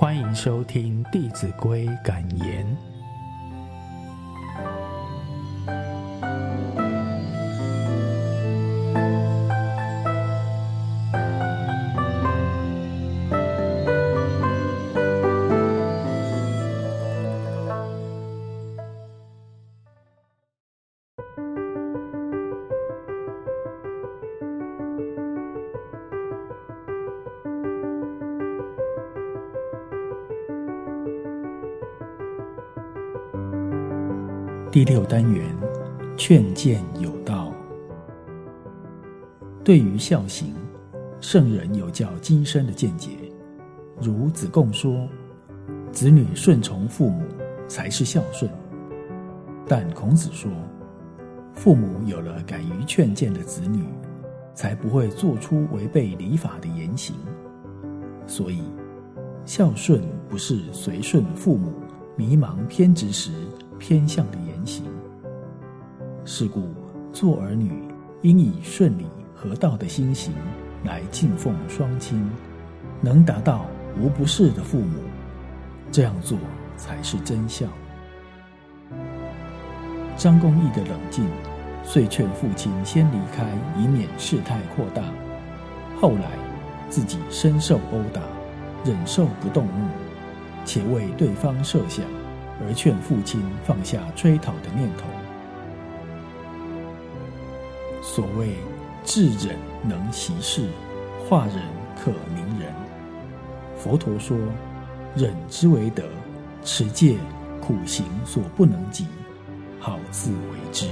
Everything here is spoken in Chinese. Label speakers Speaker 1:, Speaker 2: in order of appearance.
Speaker 1: 欢迎收听《弟子规》感言。第六单元，劝谏有道。对于孝行，圣人有较精深的见解。如子贡说：“子女顺从父母，才是孝顺。”但孔子说：“父母有了敢于劝谏的子女，才不会做出违背礼法的言行。”所以，孝顺不是随顺父母迷茫偏执时偏向的言行。是故，做儿女应以顺理合道的心行来敬奉双亲，能达到无不是的父母，这样做才是真孝。张公义的冷静，遂劝父亲先离开，以免事态扩大。后来自己深受殴打，忍受不动怒，且为对方设想，而劝父亲放下追讨的念头。所谓智忍能息事，化人可明人。佛陀说，忍之为德，持戒苦行所不能及，好自为之。